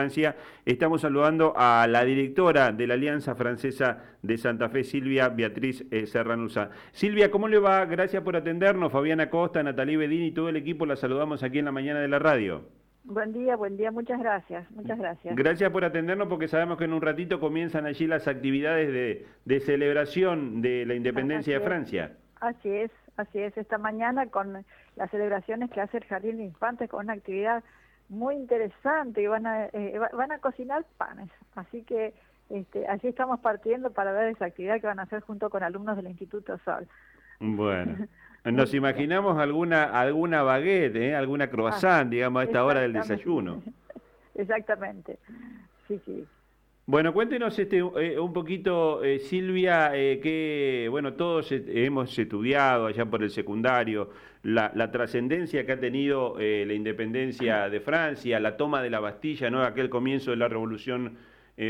Francia. Estamos saludando a la directora de la Alianza Francesa de Santa Fe, Silvia Beatriz eh, Serranusa. Silvia, ¿cómo le va? Gracias por atendernos. Fabiana Costa, Natalie Bedini y todo el equipo la saludamos aquí en la mañana de la radio. Buen día, buen día, muchas gracias, muchas gracias. Gracias por atendernos porque sabemos que en un ratito comienzan allí las actividades de, celebración de la independencia de Francia. Así es, así es, esta mañana con las celebraciones que hace el Jardín de Infantes con una actividad muy interesante y van a, eh, van a cocinar panes. Así que este, así estamos partiendo para ver esa actividad que van a hacer junto con alumnos del Instituto Sol. Bueno, nos imaginamos alguna alguna baguette, ¿eh? alguna croissant, ah, digamos, a esta hora del desayuno. Exactamente, sí, sí. Bueno, cuéntenos este, eh, un poquito, eh, Silvia, eh, que, bueno, todos hemos estudiado allá por el secundario la, trascendencia que ha tenido la independencia de Francia, la toma de la Bastilla, ¿no? Aquel comienzo de la Revolución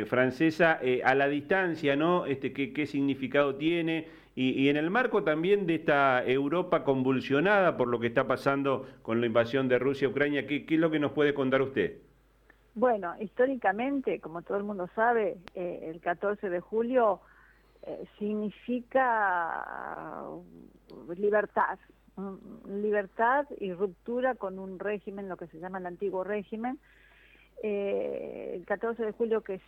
Francesa, a la distancia, ¿no? Este, ¿qué, qué significado tiene? Y, en el marco también de esta Europa convulsionada por lo que está pasando con la invasión de Rusia a Ucrania, ¿qué, qué es lo que nos puede contar usted? Bueno, históricamente, como todo el mundo sabe, eh, el 14 de julio eh, significa uh, libertad, libertad y ruptura con un régimen, lo que se llama el antiguo régimen. Eh, el 14 de julio que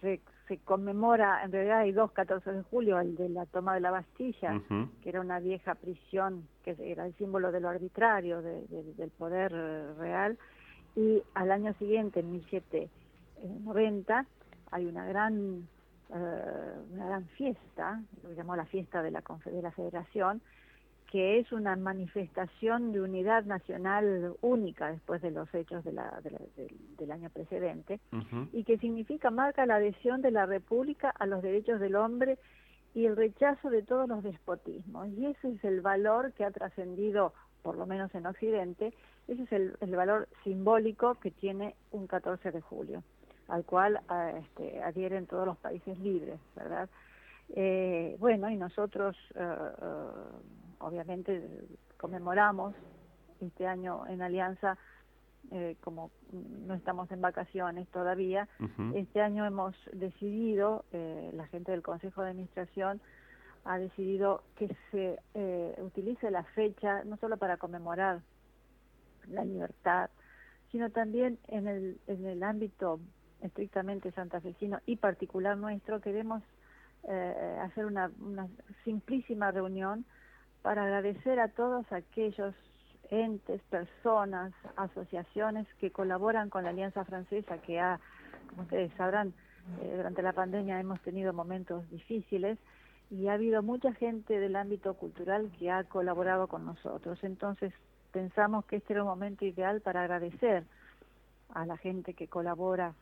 se, conmemora, en realidad hay dos 14 de julio, el de la toma de la Bastilla, que era una vieja prisión, que era el símbolo de lo arbitrario, del poder real, y al año siguiente, en 1790, hay una gran, eh, una gran fiesta, lo que llamó la fiesta de la, de la Federación, que es una manifestación de unidad nacional única después de los hechos de la, del año precedente, y que significa, marca la adhesión de la República a los derechos del hombre y el rechazo de todos los despotismos. Y ese es el valor que ha trascendido por lo menos en Occidente, ese es el, valor simbólico que tiene un 14 de julio, al cual ah, este, adhieren todos los países libres, ¿verdad? Eh, bueno, y nosotros ah, obviamente conmemoramos este año en Alianza, eh, como no estamos en vacaciones todavía, este año hemos decidido, eh, la gente del Consejo de Administración, ha decidido que se eh, utilice la fecha no solo para conmemorar la libertad, sino también en el, en el ámbito estrictamente santafesino y particular nuestro, queremos eh, hacer una, simplísima reunión para agradecer a todos aquellos entes, personas, asociaciones que colaboran con la Alianza Francesa, que ha, como ustedes sabrán, eh, durante la pandemia hemos tenido momentos difíciles y ha habido mucha gente del ámbito cultural que ha colaborado con nosotros. Entonces pensamos que este era un momento ideal para agradecer a la gente que colabora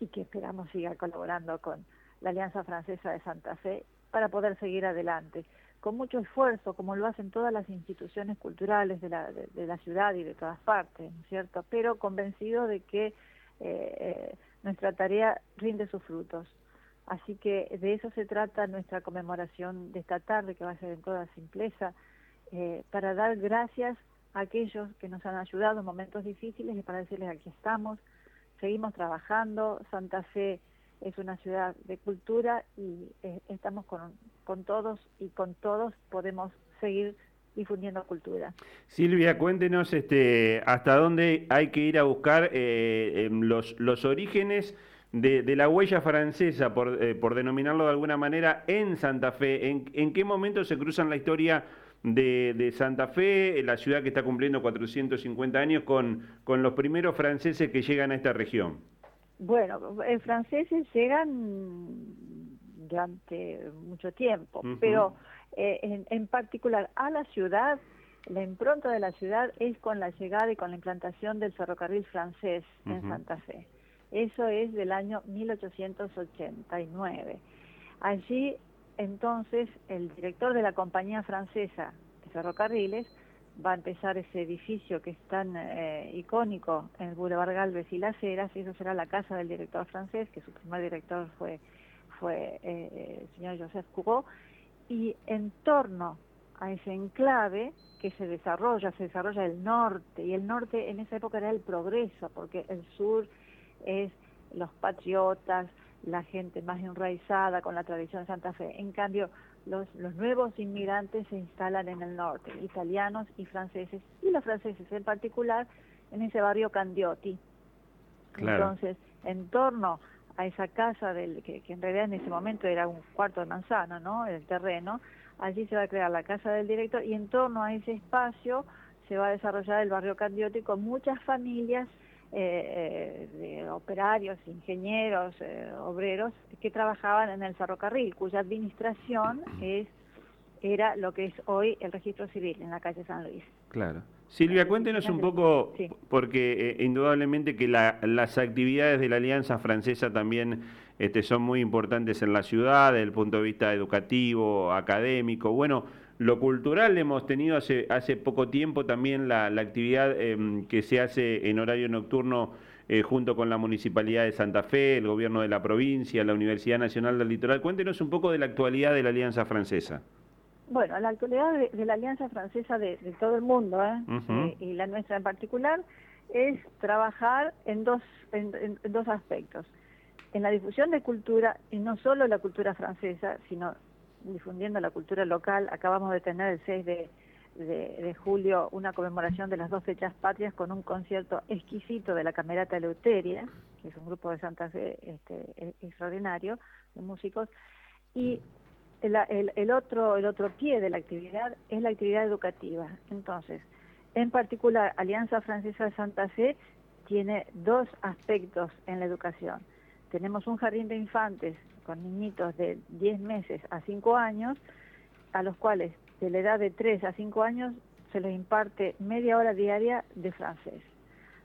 y que esperamos siga colaborando con la Alianza Francesa de Santa Fe para poder seguir adelante con mucho esfuerzo, como lo hacen todas las instituciones culturales de la, de, la ciudad y de todas partes, ¿no es cierto? Pero convencido de que eh, eh, nuestra tarea rinde sus frutos. Así que de eso se trata nuestra conmemoración de esta tarde, que va a ser en toda simpleza, eh, para dar gracias aquellos que nos han ayudado en momentos difíciles y para decirles aquí estamos, seguimos trabajando, Santa Fe es una ciudad de cultura y eh, estamos con, con todos y con todos podemos seguir difundiendo cultura. Silvia, cuéntenos este, hasta dónde hay que ir a buscar eh, los, los orígenes de, la huella francesa, por, eh, por, denominarlo de alguna manera, en Santa Fe. ¿En, en qué momento se cruzan la historia de, de, Santa Fe, la ciudad que está cumpliendo 450 años, con, con los primeros franceses que llegan a esta región? Bueno, los eh, franceses llegan durante mucho tiempo, pero eh, en, en particular a la ciudad la impronta de la ciudad es con la llegada y con la implantación del ferrocarril francés en Santa Fe. Eso es del año 1889. Allí, entonces, el director de la compañía francesa de ferrocarriles va a empezar ese edificio que es tan eh, icónico en el Boulevard Galvez y Las Heras, y eso será la casa del director francés, que su primer director fue, eh, el señor Joseph Coureau, y en torno a ese enclave que se desarrolla, se desarrolla el norte, y el norte en esa época era el progreso, porque el sur es los patriotas, la gente más enraizada con la tradición de Santa Fe. En cambio, los, los nuevos inmigrantes se instalan en el norte, italianos y franceses, y los franceses en particular en ese barrio Candiotti. Entonces, en torno a esa casa del que, en realidad en ese momento era un cuarto de manzana, ¿no? El terreno, allí se va a crear la casa del director y en torno a ese espacio se va a desarrollar el barrio Candiotti con muchas familias eh, eh, de operarios, ingenieros, eh, obreros que trabajaban en el ferrocarril, cuya administración es era lo que es hoy el registro civil en la calle San Luis. Claro. Silvia, cuéntenos un poco, porque indudablemente que las actividades de la Alianza Francesa también este, son muy importantes en la ciudad, desde el punto de vista educativo, académico. Bueno, lo cultural hemos tenido hace, hace poco tiempo también la, actividad em, que se hace en horario nocturno eh, junto con la Municipalidad de Santa Fe, el Gobierno de la provincia, la Universidad Nacional del Litoral. Cuéntenos un poco de la actualidad de la Alianza Francesa. Bueno, la actualidad de, la Alianza Francesa de, todo el mundo, ¿eh? Eh, y la nuestra en particular, es trabajar en dos, en dos aspectos. En la difusión de cultura, y no solo la cultura francesa, sino difundiendo la cultura local. Acabamos de tener el 6 de, julio una conmemoración de las dos fechas patrias con un concierto exquisito de la Camerata Leuteria, que es un grupo de Santa Fe este, e, extraordinario de músicos. Y el, otro, el otro pie de la actividad es la actividad educativa. Entonces, en particular, Alianza Francesa de Santa Fe tiene dos aspectos en la educación. Tenemos un jardín de infantes con niñitos de 10 meses a 5 años, a los cuales de la edad de 3 a 5 años se les imparte media hora diaria de francés.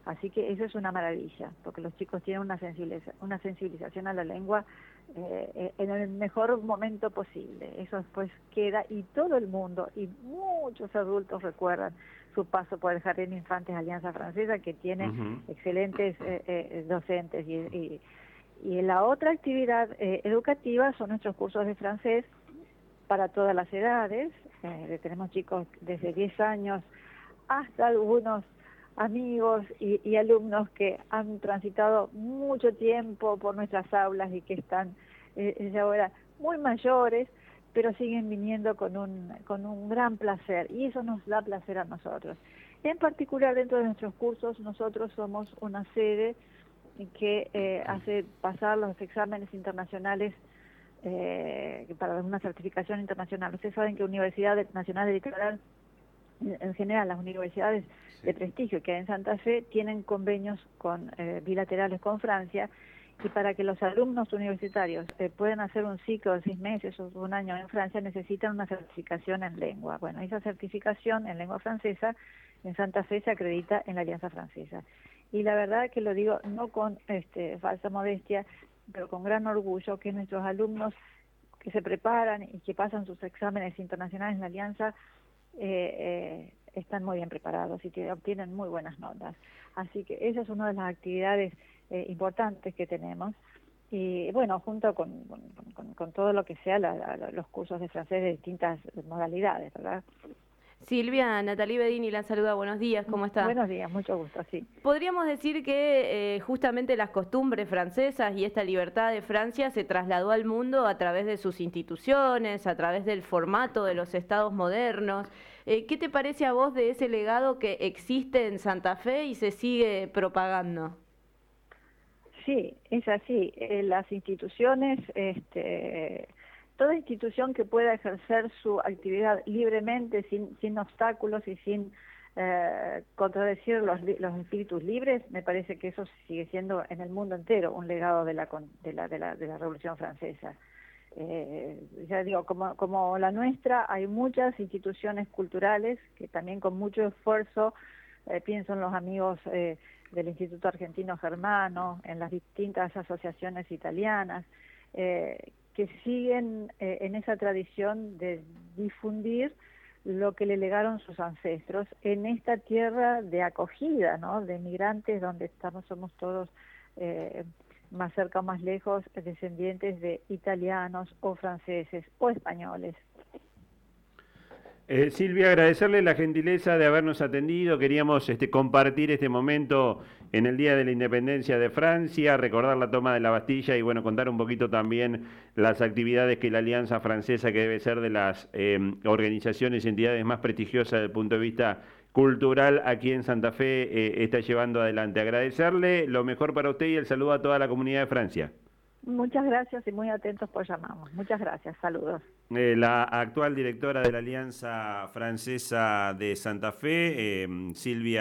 Así que eso es una maravilla, porque los chicos tienen una, sensibilización, una sensibilización a la lengua eh, en el mejor momento posible. Eso después queda y todo el mundo y muchos adultos recuerdan su paso por el Jardín de Infantes Alianza Francesa, que tiene excelentes eh, eh, docentes y y la otra actividad eh, educativa son nuestros cursos de francés para todas las edades. Eh, tenemos chicos desde 10 años hasta algunos amigos y, alumnos que han transitado mucho tiempo por nuestras aulas y que están eh, ahora muy mayores, pero siguen viniendo con un, con un gran placer y eso nos da placer a nosotros. En particular dentro de nuestros cursos nosotros somos una sede que eh, hace pasar los exámenes internacionales eh, para una certificación internacional. Ustedes saben que Universidad Nacional de Litoral, en general las universidades de prestigio que hay en Santa Fe, tienen convenios con eh, bilaterales con Francia y para que los alumnos universitarios eh, puedan hacer un ciclo de seis meses o un año en Francia necesitan una certificación en lengua. Bueno, esa certificación en lengua francesa en Santa Fe se acredita en la Alianza Francesa y la verdad que lo digo no con este, falsa modestia, pero con gran orgullo que nuestros alumnos que se preparan y que pasan sus exámenes internacionales en la Alianza eh, eh, están muy bien preparados y obtienen muy buenas notas. Así que esa es una de las actividades eh, importantes que tenemos. Y bueno, junto con, con, todo lo que sea los cursos de francés de distintas modalidades, ¿verdad? Silvia, Natalie Bedini la saluda, buenos días, ¿cómo está? Buenos días, mucho gusto, sí. Podríamos decir que eh, justamente las costumbres francesas y esta libertad de Francia se trasladó al mundo a través de sus instituciones, a través del formato de los estados modernos. Eh, ¿Qué te parece a vos de ese legado que existe en Santa Fe y se sigue propagando? Sí, es así. Eh, las instituciones... Este, toda institución que pueda ejercer su actividad libremente, sin, obstáculos y sin eh, contradecir los, espíritus libres, me parece que eso sigue siendo en el mundo entero un legado de la, Revolución Francesa. Eh, ya digo, como, como la nuestra, hay muchas instituciones culturales que también con mucho esfuerzo, eh, pienso en los amigos eh, del Instituto Argentino Germano, en las distintas asociaciones italianas, eh, que siguen eh, en esa tradición de difundir lo que le legaron sus ancestros en esta tierra de acogida, ¿no? De migrantes donde estamos, somos todos eh, más cerca o más lejos descendientes de italianos o franceses o españoles. Eh, Silvia, agradecerle la gentileza de habernos atendido. Queríamos este, compartir este momento en el Día de la Independencia de Francia, recordar la toma de la Bastilla y bueno, contar un poquito también las actividades que la Alianza Francesa, que debe ser de las em, organizaciones y entidades más prestigiosas desde el punto de vista cultural aquí en Santa Fe, eh, está llevando adelante. Agradecerle lo mejor para usted y el saludo a toda la comunidad de Francia. Muchas gracias y muy atentos por llamarnos. Muchas gracias, saludos. Eh, la actual directora de la Alianza Francesa de Santa Fe, em, Silvia.